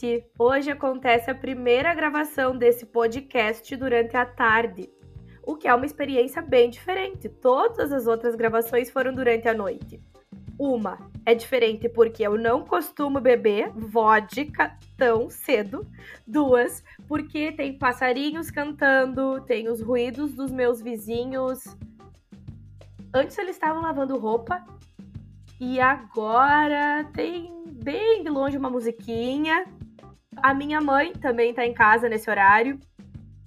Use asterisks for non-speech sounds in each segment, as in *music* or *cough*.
Gente, hoje acontece a primeira gravação desse podcast durante a tarde, o que é uma experiência bem diferente. Todas as outras gravações foram durante a noite. Uma é diferente porque eu não costumo beber vodka tão cedo. Duas, porque tem passarinhos cantando, tem os ruídos dos meus vizinhos. Antes eles estavam lavando roupa e agora tem bem de longe uma musiquinha. A minha mãe também tá em casa nesse horário.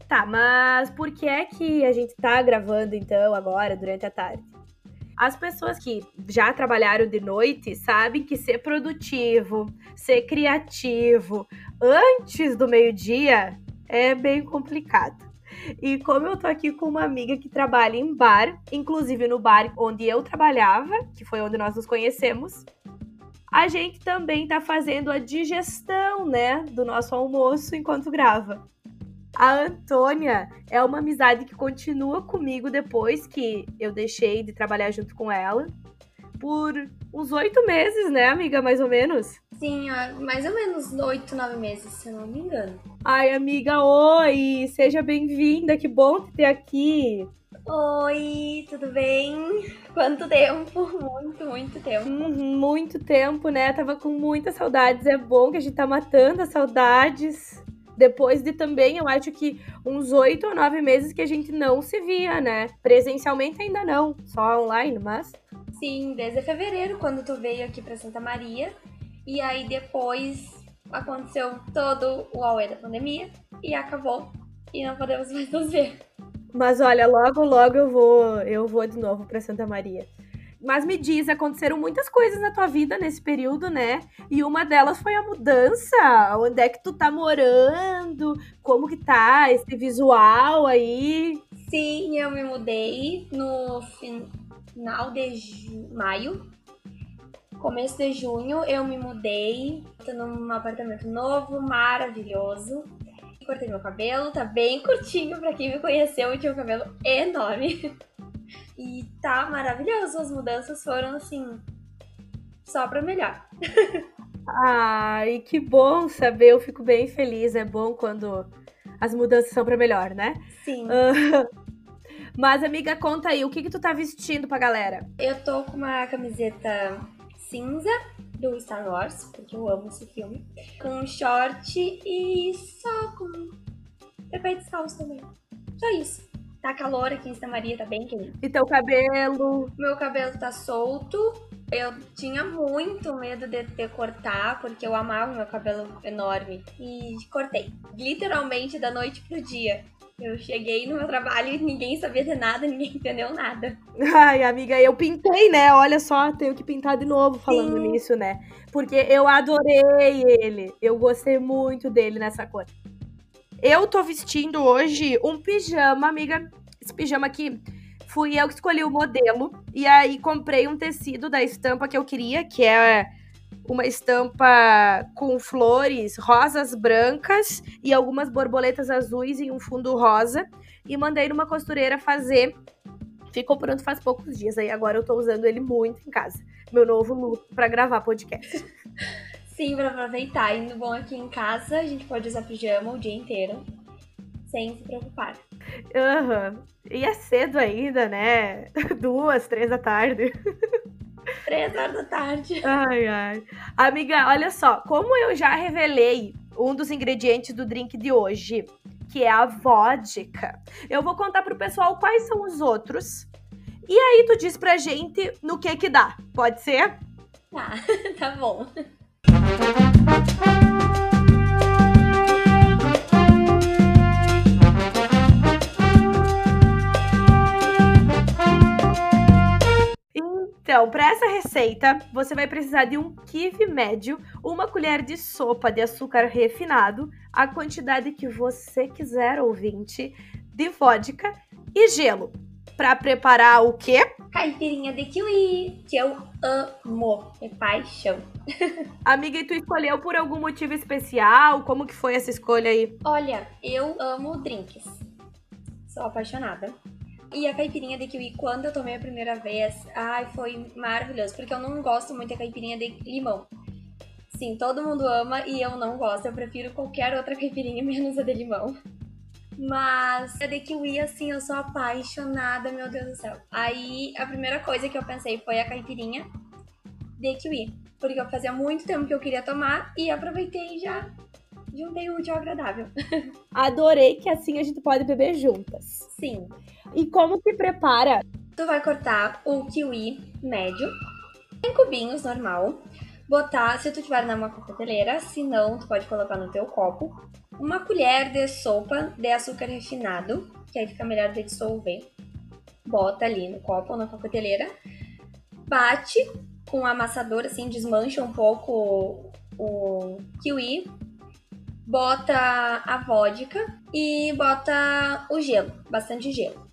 Tá, mas por que é que a gente tá gravando então agora, durante a tarde? As pessoas que já trabalharam de noite sabem que ser produtivo, ser criativo antes do meio-dia é bem complicado. E como eu tô aqui com uma amiga que trabalha em bar, inclusive no bar onde eu trabalhava, que foi onde nós nos conhecemos, a gente também tá fazendo a digestão, né, do nosso almoço enquanto grava. A Antônia é uma amizade que continua comigo depois que eu deixei de trabalhar junto com ela. Por uns oito meses, né, amiga? Mais ou menos. Sim, mais ou menos oito, nove meses, se eu não me engano. Ai, amiga, oi! Seja bem-vinda, que bom te ter aqui. Oi, tudo bem? Quanto tempo? Muito, muito tempo. Uhum, muito tempo, né? Tava com muitas saudades. É bom que a gente tá matando as saudades. Depois de também, eu acho que uns oito ou nove meses que a gente não se via, né? Presencialmente ainda não, só online, mas. Sim, desde fevereiro, quando tu veio aqui pra Santa Maria. E aí depois aconteceu todo o auê da pandemia e acabou. E não podemos mais nos ver. Mas olha, logo, logo eu vou, eu vou de novo para Santa Maria. Mas me diz, aconteceram muitas coisas na tua vida nesse período, né? E uma delas foi a mudança. Onde é que tu tá morando? Como que tá esse visual aí? Sim, eu me mudei no final de maio. Começo de junho eu me mudei. Tô num apartamento novo, maravilhoso. Cortei meu cabelo, tá bem curtinho pra quem me conheceu, eu tinha um cabelo enorme. E tá maravilhoso. As mudanças foram assim. Só pra melhor. Ai, que bom saber. Eu fico bem feliz. É bom quando as mudanças são pra melhor, né? Sim. Uh, mas, amiga, conta aí, o que, que tu tá vestindo pra galera? Eu tô com uma camiseta cinza do Star Wars, porque eu amo esse filme, com um short e só com pé descalço também. Só isso. Tá calor aqui em Santa Maria, tá bem quente. E teu cabelo? Meu cabelo tá solto. Eu tinha muito medo de ter cortar, porque eu amava meu cabelo enorme. E cortei. Literalmente da noite pro dia. Eu cheguei no meu trabalho e ninguém sabia de nada, ninguém entendeu nada. Ai, amiga, eu pintei, né? Olha só, tenho que pintar de novo falando Sim. nisso, né? Porque eu adorei ele. Eu gostei muito dele nessa cor. Eu tô vestindo hoje um pijama, amiga. Esse pijama aqui fui eu que escolhi o modelo. E aí comprei um tecido da estampa que eu queria, que é uma estampa com flores rosas brancas e algumas borboletas azuis em um fundo rosa. E mandei numa costureira fazer. Ficou pronto faz poucos dias. Aí agora eu tô usando ele muito em casa. Meu novo look para gravar podcast. *laughs* Sim, para aproveitar. Indo bom aqui em casa, a gente pode usar pijama o dia inteiro, sem se preocupar. Aham. Uhum. E é cedo ainda, né? *laughs* Duas, três da tarde. *laughs* Três horas da tarde. *laughs* Ai, ai. Amiga, olha só. Como eu já revelei um dos ingredientes do drink de hoje, que é a vodka, eu vou contar pro pessoal quais são os outros. E aí tu diz pra gente no que que dá. Pode ser? Tá, *laughs* tá bom. Então, para essa receita, você vai precisar de um kibe médio, uma colher de sopa de açúcar refinado, a quantidade que você quiser, ouvinte, de vodka e gelo. Para preparar o quê? Caipirinha de kiwi, que eu amo, é paixão. *laughs* Amiga, e tu escolheu por algum motivo especial? Como que foi essa escolha aí? Olha, eu amo drinks. Sou apaixonada. E a caipirinha de kiwi, quando eu tomei a primeira vez, ai, foi maravilhoso, porque eu não gosto muito da caipirinha de limão. Sim, todo mundo ama e eu não gosto. Eu prefiro qualquer outra caipirinha *laughs* menos a de limão. Mas a de kiwi, assim, eu sou apaixonada, meu Deus do céu. Aí a primeira coisa que eu pensei foi a caipirinha de kiwi. Porque eu fazia muito tempo que eu queria tomar e aproveitei e já juntei o útil ao agradável. *laughs* Adorei que assim a gente pode beber juntas. Sim. E como que prepara? Tu vai cortar o kiwi médio em cubinhos, normal. Botar, se tu tiver numa coqueteleira, se não, tu pode colocar no teu copo. Uma colher de sopa de açúcar refinado, que aí fica melhor de dissolver. Bota ali no copo ou na coqueteleira. Bate com o amassador, assim, desmancha um pouco o kiwi. Bota a vodka e bota o gelo, bastante gelo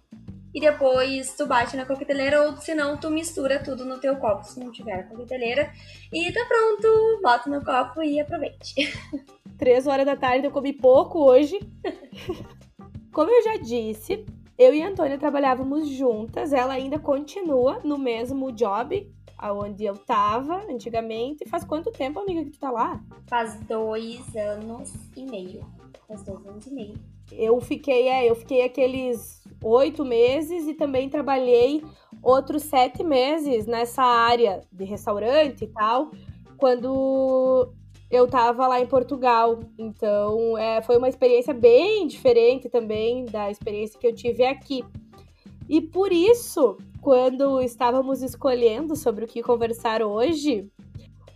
e depois tu bate na coqueteleira ou se não tu mistura tudo no teu copo se não tiver a coqueteleira e tá pronto, bota no copo e aproveite. *laughs* Três horas da tarde eu comi pouco hoje. *laughs* Como eu já disse, eu e a Antônia trabalhávamos juntas, ela ainda continua no mesmo job aonde eu tava antigamente. Faz quanto tempo, amiga, que tu tá lá? Faz dois anos e meio. Faz dois anos e meio. Eu fiquei, é, eu fiquei aqueles oito meses e também trabalhei outros sete meses nessa área de restaurante e tal, quando eu tava lá em Portugal. Então, é, foi uma experiência bem diferente também da experiência que eu tive aqui. E por isso, quando estávamos escolhendo sobre o que conversar hoje,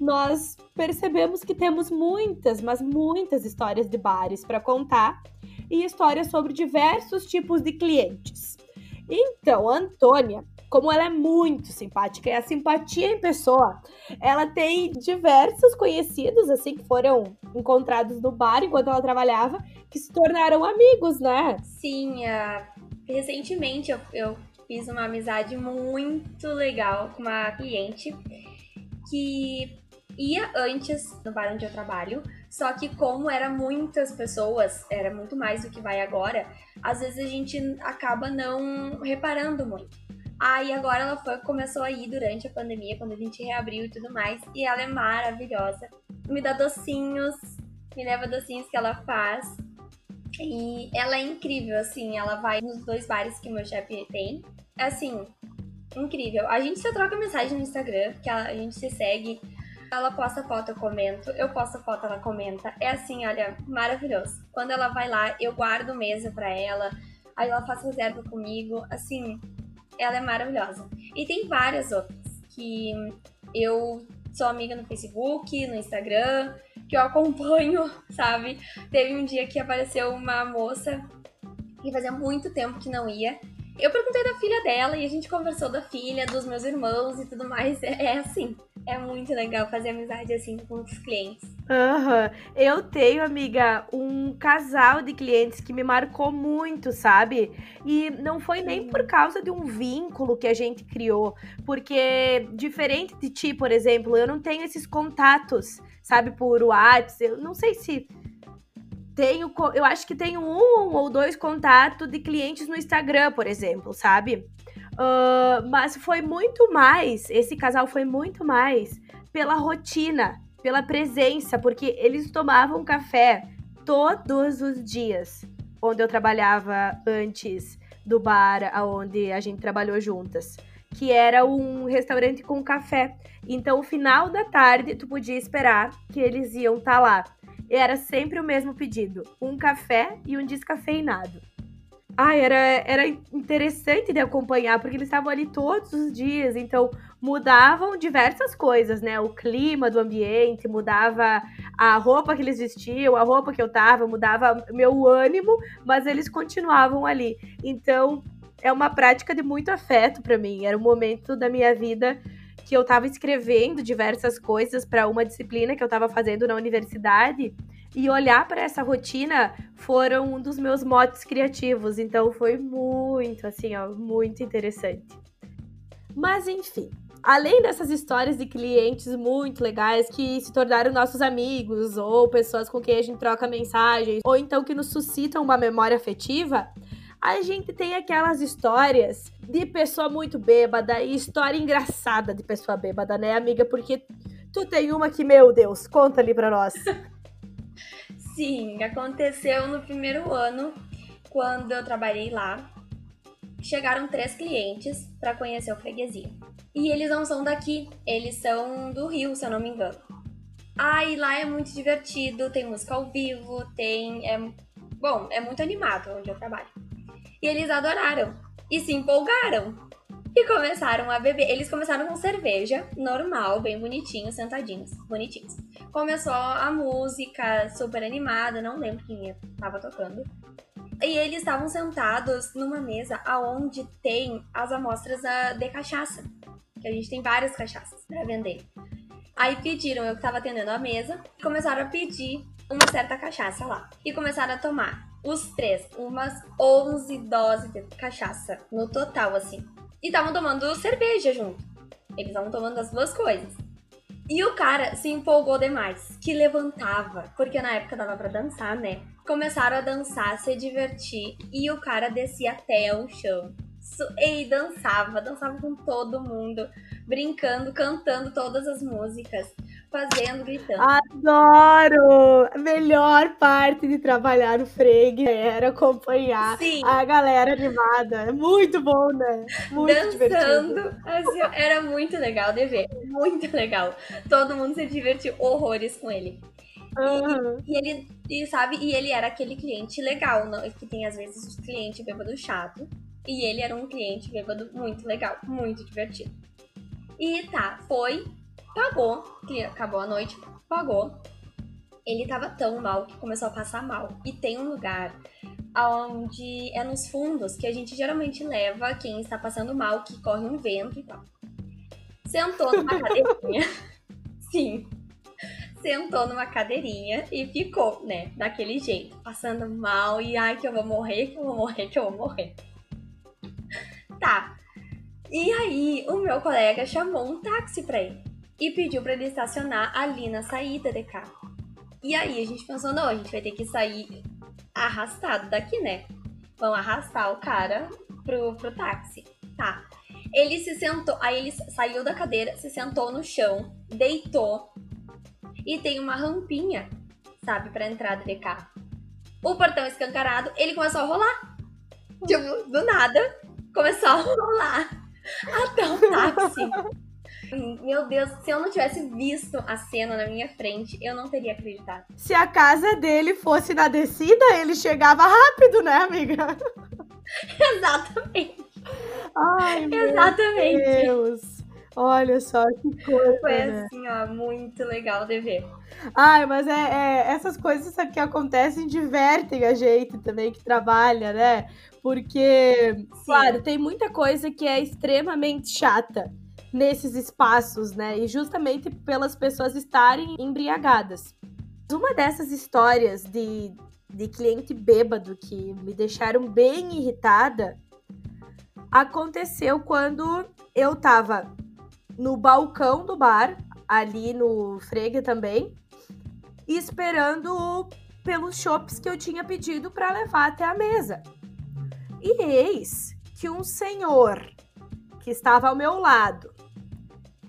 nós percebemos que temos muitas, mas muitas histórias de bares para contar e histórias sobre diversos tipos de clientes. Então, Antônia, como ela é muito simpática, é a simpatia em pessoa, ela tem diversos conhecidos, assim, que foram encontrados no bar enquanto ela trabalhava, que se tornaram amigos, né? Sim, uh, recentemente eu, eu fiz uma amizade muito legal com uma cliente que ia antes no bar onde eu trabalho, só que como era muitas pessoas, era muito mais do que vai agora, às vezes a gente acaba não reparando muito. Aí agora ela foi, começou a ir durante a pandemia, quando a gente reabriu e tudo mais, e ela é maravilhosa. Me dá docinhos, me leva docinhos que ela faz. E ela é incrível, assim, ela vai nos dois bares que meu chefe tem. É assim, incrível. A gente só troca mensagem no Instagram, que a gente se segue. Ela posta foto, eu comento. Eu posto foto, ela comenta. É assim, olha, maravilhoso. Quando ela vai lá, eu guardo mesa pra ela. Aí ela faz reserva comigo. Assim, ela é maravilhosa. E tem várias outras que eu sou amiga no Facebook, no Instagram, que eu acompanho, *laughs* sabe? Teve um dia que apareceu uma moça que fazia muito tempo que não ia. Eu perguntei da filha dela e a gente conversou da filha, dos meus irmãos e tudo mais. É, é assim. É muito legal fazer amizade assim com os clientes. Aham. Uhum. Eu tenho, amiga, um casal de clientes que me marcou muito, sabe? E não foi nem por causa de um vínculo que a gente criou. Porque, diferente de ti, por exemplo, eu não tenho esses contatos, sabe, por WhatsApp. Eu não sei se tenho, eu acho que tenho um ou dois contatos de clientes no Instagram, por exemplo, sabe? Uh, mas foi muito mais, esse casal foi muito mais pela rotina, pela presença, porque eles tomavam café todos os dias, onde eu trabalhava antes do bar aonde a gente trabalhou juntas, que era um restaurante com café. Então, no final da tarde, tu podia esperar que eles iam estar tá lá. E era sempre o mesmo pedido: um café e um descafeinado. Ai, era, era interessante de acompanhar, porque eles estavam ali todos os dias, então mudavam diversas coisas, né? O clima do ambiente, mudava a roupa que eles vestiam, a roupa que eu tava, mudava meu ânimo, mas eles continuavam ali. Então, é uma prática de muito afeto para mim. Era um momento da minha vida que eu tava escrevendo diversas coisas para uma disciplina que eu tava fazendo na universidade e olhar para essa rotina foram um dos meus motes criativos. Então foi muito, assim, ó, muito interessante. Mas enfim, além dessas histórias de clientes muito legais que se tornaram nossos amigos, ou pessoas com quem a gente troca mensagens, ou então que nos suscitam uma memória afetiva, a gente tem aquelas histórias de pessoa muito bêbada e história engraçada de pessoa bêbada, né, amiga? Porque tu tem uma que, meu Deus, conta ali pra nós. *laughs* Sim, aconteceu no primeiro ano, quando eu trabalhei lá. Chegaram três clientes para conhecer o freguesia. E eles não são daqui, eles são do Rio, se eu não me engano. Ah, e lá é muito divertido, tem música ao vivo, tem. É, bom, é muito animado onde eu trabalho. E eles adoraram e se empolgaram. E começaram a beber. Eles começaram com cerveja, normal, bem bonitinho, sentadinhos, bonitinhos. Começou a música super animada, não lembro quem estava tocando. E eles estavam sentados numa mesa aonde tem as amostras de cachaça. Que a gente tem várias cachaças para vender. Aí pediram, eu que tava atendendo a mesa, começaram a pedir uma certa cachaça lá. E começaram a tomar, os três, umas 11 doses de cachaça no total, assim. E estavam tomando cerveja junto. Eles estavam tomando as duas coisas. E o cara se empolgou demais, que levantava, porque na época dava para dançar, né? Começaram a dançar, se divertir, e o cara descia até o chão. E dançava, dançava com todo mundo brincando, cantando todas as músicas, fazendo, gritando. Adoro! A melhor parte de trabalhar no Freg era acompanhar Sim. a galera animada. É muito bom, né? Muito Dançando. Assim, era muito legal de ver. Muito legal. Todo mundo se divertiu horrores com ele. Uhum. E, e, ele, e sabe, e ele era aquele cliente legal, não, que tem às vezes cliente bêbado chato. E ele era um cliente bêbado muito legal, muito divertido. E tá, foi, pagou, acabou a noite, pagou. Ele tava tão mal que começou a passar mal. E tem um lugar onde é nos fundos que a gente geralmente leva quem está passando mal, que corre um vento e tal. Sentou numa cadeirinha. *laughs* Sim. Sentou numa cadeirinha e ficou, né, daquele jeito, passando mal e ai que eu vou morrer, que eu vou morrer, que eu vou morrer. Tá. E aí, o meu colega chamou um táxi para ele e pediu para ele estacionar ali na saída de carro. E aí a gente pensou, não, a gente vai ter que sair arrastado daqui, né? Vão arrastar o cara pro, pro táxi. Tá. Ele se sentou, aí ele saiu da cadeira, se sentou no chão, deitou e tem uma rampinha, sabe, pra entrada de carro. O portão escancarado, ele começou a rolar. Tipo, do nada, começou a rolar. Até o táxi. Meu Deus, se eu não tivesse visto a cena na minha frente, eu não teria acreditado. Se a casa dele fosse na descida, ele chegava rápido, né, amiga? *laughs* Exatamente. Ai, Exatamente. Deus. Olha só que coisa. Foi né? assim, ó, muito legal de ver. Ai, mas é, é, essas coisas que acontecem divertem a gente também que trabalha, né? Porque, Sim. claro, tem muita coisa que é extremamente chata nesses espaços, né? E justamente pelas pessoas estarem embriagadas. Uma dessas histórias de, de cliente bêbado que me deixaram bem irritada aconteceu quando eu tava no balcão do bar, ali no Frega também, esperando pelos chopps que eu tinha pedido para levar até a mesa. E eis que um senhor que estava ao meu lado,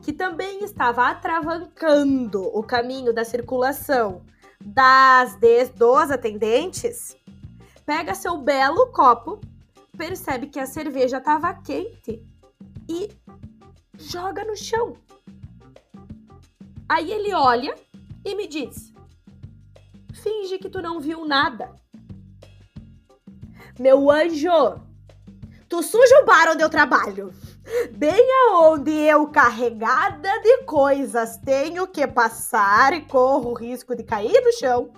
que também estava atravancando o caminho da circulação das des, dos atendentes, pega seu belo copo, percebe que a cerveja estava quente e joga no chão. Aí ele olha e me diz: Finge que tu não viu nada. Meu anjo, tu suja o bar onde eu trabalho. Bem aonde eu, carregada de coisas, tenho que passar e corro o risco de cair no chão.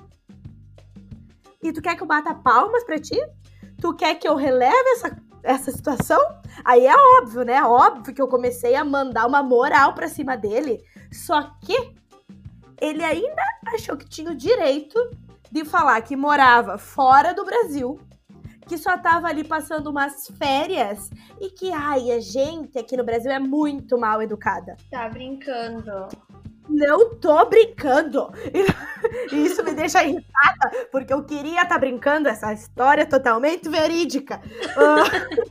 E tu quer que eu bata palmas pra ti? Tu quer que eu releve essa, essa situação? Aí é óbvio, né? Óbvio que eu comecei a mandar uma moral pra cima dele. Só que ele ainda achou que tinha o direito de falar que morava fora do Brasil que só tava ali passando umas férias e que, ai, a gente aqui no Brasil é muito mal educada. Tá brincando. Não tô brincando. *laughs* Isso me deixa irritada, porque eu queria estar tá brincando essa história totalmente verídica. Uh,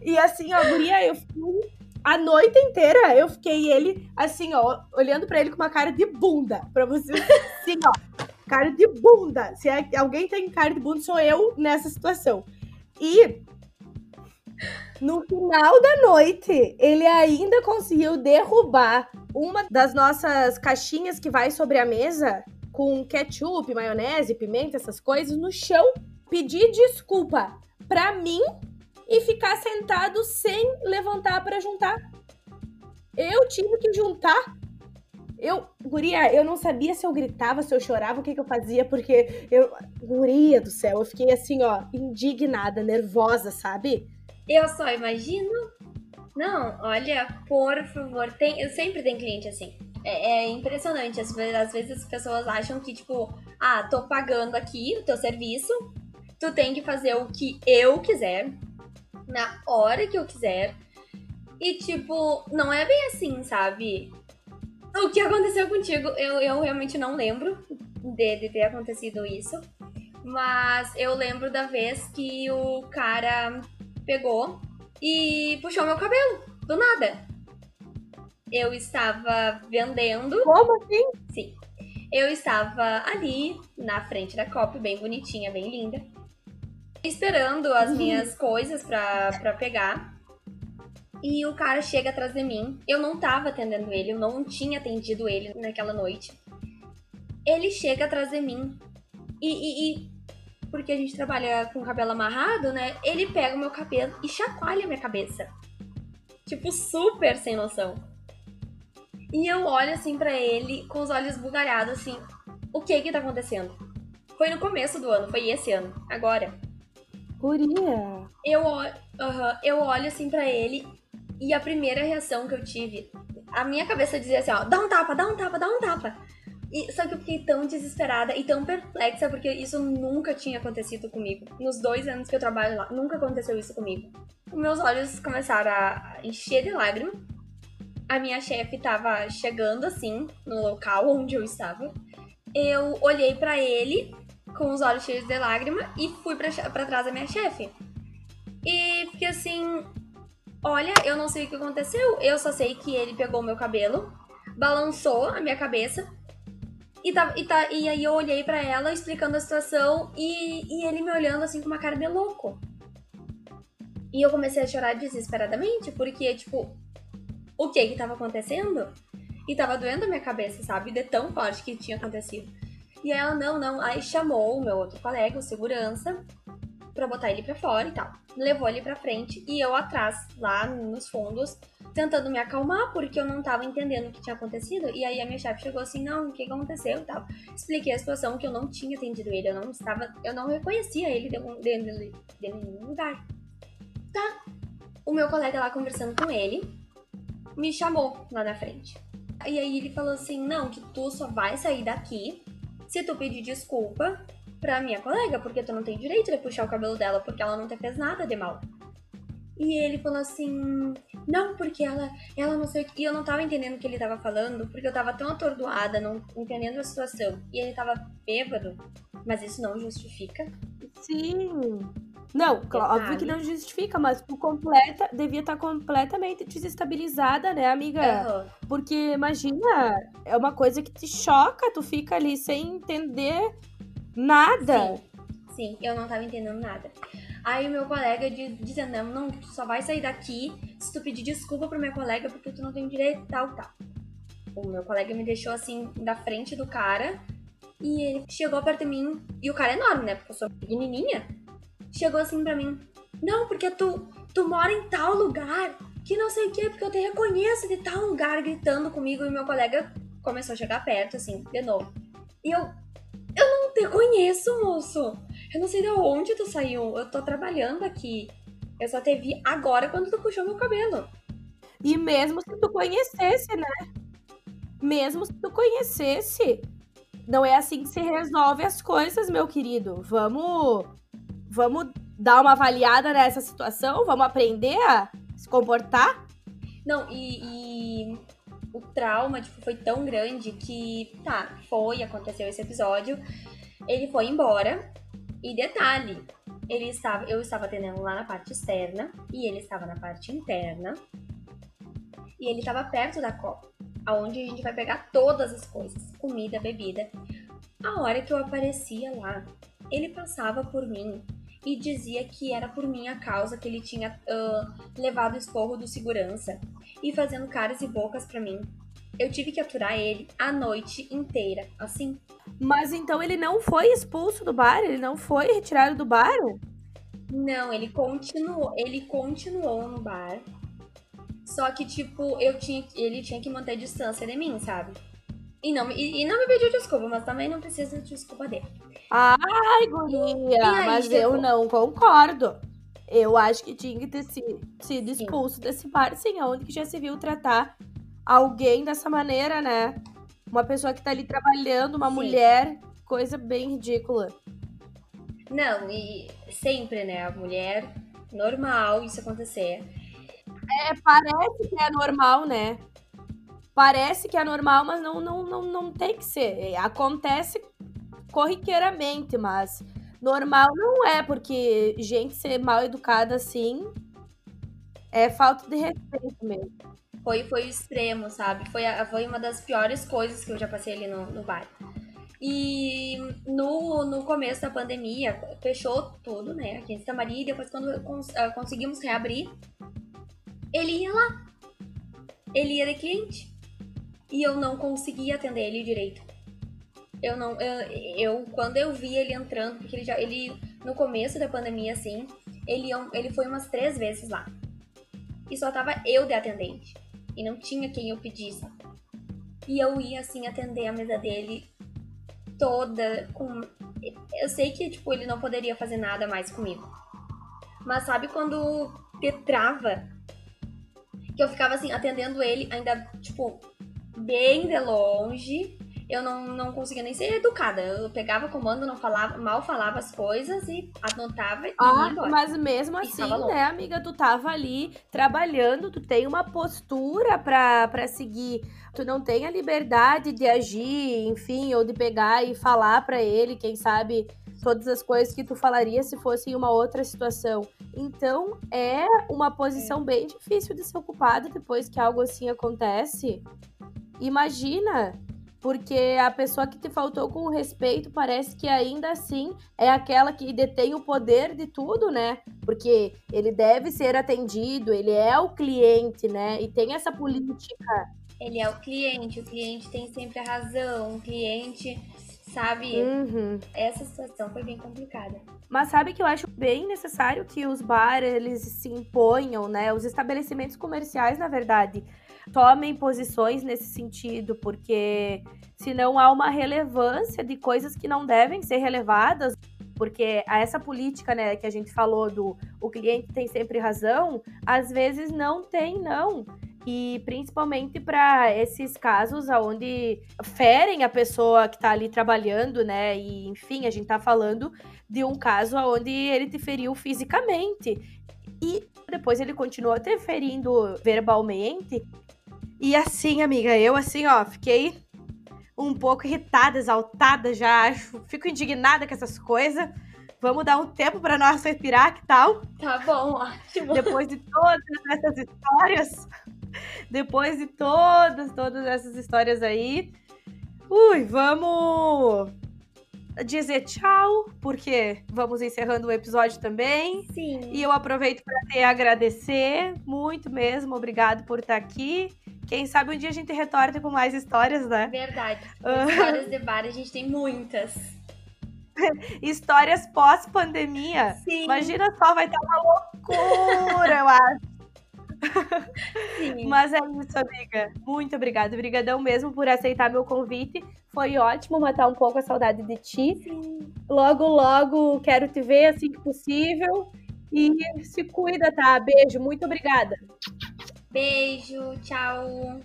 *laughs* e assim, ó, guria, eu fui a noite inteira eu fiquei ele assim, ó, olhando para ele com uma cara de bunda, para você assim, ó, cara de bunda. Se é, alguém tem cara de bunda, sou eu nessa situação. E no final da noite, ele ainda conseguiu derrubar uma das nossas caixinhas que vai sobre a mesa com ketchup, maionese, pimenta, essas coisas no chão, pedir desculpa para mim e ficar sentado sem levantar para juntar. Eu tive que juntar. Eu, guria, eu não sabia se eu gritava, se eu chorava, o que, que eu fazia, porque eu, guria do céu, eu fiquei assim, ó, indignada, nervosa, sabe? Eu só imagino. Não, olha, por favor, tem, eu sempre tenho cliente assim. É, é impressionante, às vezes, às vezes as pessoas acham que, tipo, ah, tô pagando aqui o teu serviço, tu tem que fazer o que eu quiser, na hora que eu quiser. E, tipo, não é bem assim, sabe? O que aconteceu contigo, eu, eu realmente não lembro de, de ter acontecido isso. Mas eu lembro da vez que o cara pegou e puxou meu cabelo, do nada. Eu estava vendendo. Como assim? Sim. Eu estava ali na frente da COP, bem bonitinha, bem linda esperando as uhum. minhas coisas pra, pra pegar. E o cara chega atrás de mim. Eu não tava atendendo ele, eu não tinha atendido ele naquela noite. Ele chega atrás de mim e, e, e porque a gente trabalha com cabelo amarrado, né? Ele pega o meu cabelo e chacoalha minha cabeça. Tipo, super sem noção. E eu olho assim para ele com os olhos bugalhados, assim. O que que tá acontecendo? Foi no começo do ano, foi esse ano, agora. Guria. Eu, uh -huh, eu olho assim para ele e a primeira reação que eu tive, a minha cabeça dizia assim, ó, dá um tapa, dá um tapa, dá um tapa. E, só que eu fiquei tão desesperada e tão perplexa porque isso nunca tinha acontecido comigo. Nos dois anos que eu trabalho lá, nunca aconteceu isso comigo. Meus olhos começaram a encher de lágrimas. A minha chefe tava chegando assim no local onde eu estava. Eu olhei para ele com os olhos cheios de lágrima e fui pra trás da minha chefe. E fiquei assim: olha, eu não sei o que aconteceu, eu só sei que ele pegou meu cabelo, balançou a minha cabeça. E, tá, e, tá, e aí eu olhei para ela explicando a situação e, e ele me olhando assim com uma cara de louco. E eu comecei a chorar desesperadamente, porque, tipo, o que que tava acontecendo? E tava doendo a minha cabeça, sabe? De tão forte que tinha acontecido. E ela, não, não. Aí chamou o meu outro colega, o segurança, pra botar ele pra fora e tal. Levou ele pra frente e eu atrás, lá nos fundos, tentando me acalmar, porque eu não tava entendendo o que tinha acontecido. E aí a minha chefe chegou assim, não, o que aconteceu e tal. Expliquei a situação que eu não tinha atendido ele, eu não estava, eu não reconhecia ele de, de, de nenhum lugar. Tá. O meu colega lá conversando com ele, me chamou lá na frente. E aí ele falou assim, não, que tu só vai sair daqui se tu pedir desculpa pra minha colega, porque tu não tem direito de puxar o cabelo dela, porque ela não te fez nada de mal. E ele falou assim: Não, porque ela, ela não sei o que. E eu não tava entendendo o que ele tava falando, porque eu tava tão atordoada, não entendendo a situação. E ele tava bêbado. Mas isso não justifica. Sim. Não, óbvio que não justifica, mas por completa, devia estar completamente desestabilizada, né, amiga? Uhum. Porque imagina, é uma coisa que te choca, tu fica ali sem entender nada. Sim, Sim eu não tava entendendo nada. Aí meu colega dizendo, não, não, tu só vai sair daqui se tu pedir desculpa pro meu colega porque tu não tem direito, tal, tal. O meu colega me deixou assim, da frente do cara, e ele chegou perto de mim, e o cara é enorme, né, porque eu sou pequenininha chegou assim pra mim: Não, porque tu, tu mora em tal lugar, que não sei o que, porque eu te reconheço de tal lugar, gritando comigo. E meu colega começou a chegar perto, assim, de novo. E eu: te conheço, moço. Eu não sei de onde tu saiu. Eu tô trabalhando aqui. Eu só te vi agora quando tu puxou meu cabelo. E mesmo se tu conhecesse, né? Mesmo se tu conhecesse, não é assim que se resolve as coisas, meu querido. Vamos vamos dar uma avaliada nessa situação, vamos aprender a se comportar. Não, e, e o trauma tipo, foi tão grande que, tá, foi, aconteceu esse episódio, ele foi embora, e detalhe, ele estava, eu estava atendendo lá na parte externa, e ele estava na parte interna, E ele tava perto da copa, aonde a gente vai pegar todas as coisas, comida, bebida. A hora que eu aparecia lá, ele passava por mim e dizia que era por minha causa que ele tinha uh, levado o esporro do segurança e fazendo caras e bocas para mim. Eu tive que aturar ele a noite inteira, assim. Mas então ele não foi expulso do bar? Ele não foi retirado do bar? Não, ele continuou, ele continuou no bar. Só que, tipo, eu tinha, ele tinha que manter distância de mim, sabe? E não, e, e não me pediu desculpa, mas também não precisa de desculpa dele. Ai, guria, aí, mas tipo... eu não concordo. Eu acho que tinha que ter sido, sido expulso desse bar, sim, aonde que já se viu tratar alguém dessa maneira, né? Uma pessoa que tá ali trabalhando, uma sim. mulher, coisa bem ridícula. Não, e sempre, né? A mulher, normal isso acontecer. É, parece que é normal, né? Parece que é normal, mas não, não, não, não tem que ser. Acontece corriqueiramente, mas normal não é, porque gente ser mal educada assim é falta de respeito mesmo. Foi, foi o extremo, sabe? Foi, a, foi uma das piores coisas que eu já passei ali no, no bar. E no, no começo da pandemia, fechou tudo, né? Aqui em Santa Maria, e depois quando cons uh, conseguimos reabrir, ele ia lá. Ele ia de cliente. E eu não conseguia atender ele direito. Eu não. Eu, eu, quando eu vi ele entrando, porque ele já. Ele, no começo da pandemia, assim, ele, ele foi umas três vezes lá. E só tava eu de atendente. E não tinha quem eu pedisse. E eu ia assim atender a mesa dele toda com. Eu sei que, tipo, ele não poderia fazer nada mais comigo. Mas sabe quando te trava? Que eu ficava assim, atendendo ele, ainda, tipo, bem de longe. Eu não, não conseguia nem ser educada. Eu pegava comando, não falava, mal falava as coisas e anotava e ah, embora. Mas mesmo assim, né, amiga, tu tava ali trabalhando, tu tem uma postura pra, pra seguir. Tu não tem a liberdade de agir, enfim, ou de pegar e falar para ele, quem sabe, todas as coisas que tu falaria se fosse em uma outra situação. Então, é uma posição bem difícil de ser ocupada depois que algo assim acontece. Imagina, porque a pessoa que te faltou com respeito parece que ainda assim é aquela que detém o poder de tudo, né? Porque ele deve ser atendido, ele é o cliente, né? E tem essa política. Ele é o cliente, o cliente tem sempre a razão, o cliente sabe? Uhum. Essa situação foi bem complicada. Mas sabe que eu acho bem necessário que os bares eles se imponham, né? Os estabelecimentos comerciais, na verdade, tomem posições nesse sentido, porque senão há uma relevância de coisas que não devem ser relevadas, porque essa política, né, que a gente falou do o cliente tem sempre razão, às vezes não tem não. E principalmente para esses casos onde ferem a pessoa que está ali trabalhando, né? E enfim, a gente está falando de um caso onde ele te feriu fisicamente. E depois ele continua te ferindo verbalmente. E assim, amiga, eu assim, ó, fiquei um pouco irritada, exaltada já, acho, fico indignada com essas coisas. Vamos dar um tempo para nós respirar, que tal? Tá bom, ótimo. Depois de todas essas histórias, depois de todas, todas essas histórias aí, ui, vamos dizer tchau, porque vamos encerrando o episódio também. Sim. E eu aproveito para te agradecer muito mesmo, obrigado por estar aqui. Quem sabe um dia a gente retorne com mais histórias, né? Verdade. Histórias de bar a gente tem muitas. *laughs* histórias pós-pandemia. Sim. Imagina só, vai estar uma loucura, eu acho. Sim. Mas é isso, amiga. Muito obrigada. Obrigadão mesmo por aceitar meu convite. Foi ótimo matar um pouco a saudade de ti. Sim. Logo, logo quero te ver assim que possível. E se cuida, tá? Beijo. Muito obrigada. Beijo, tchau.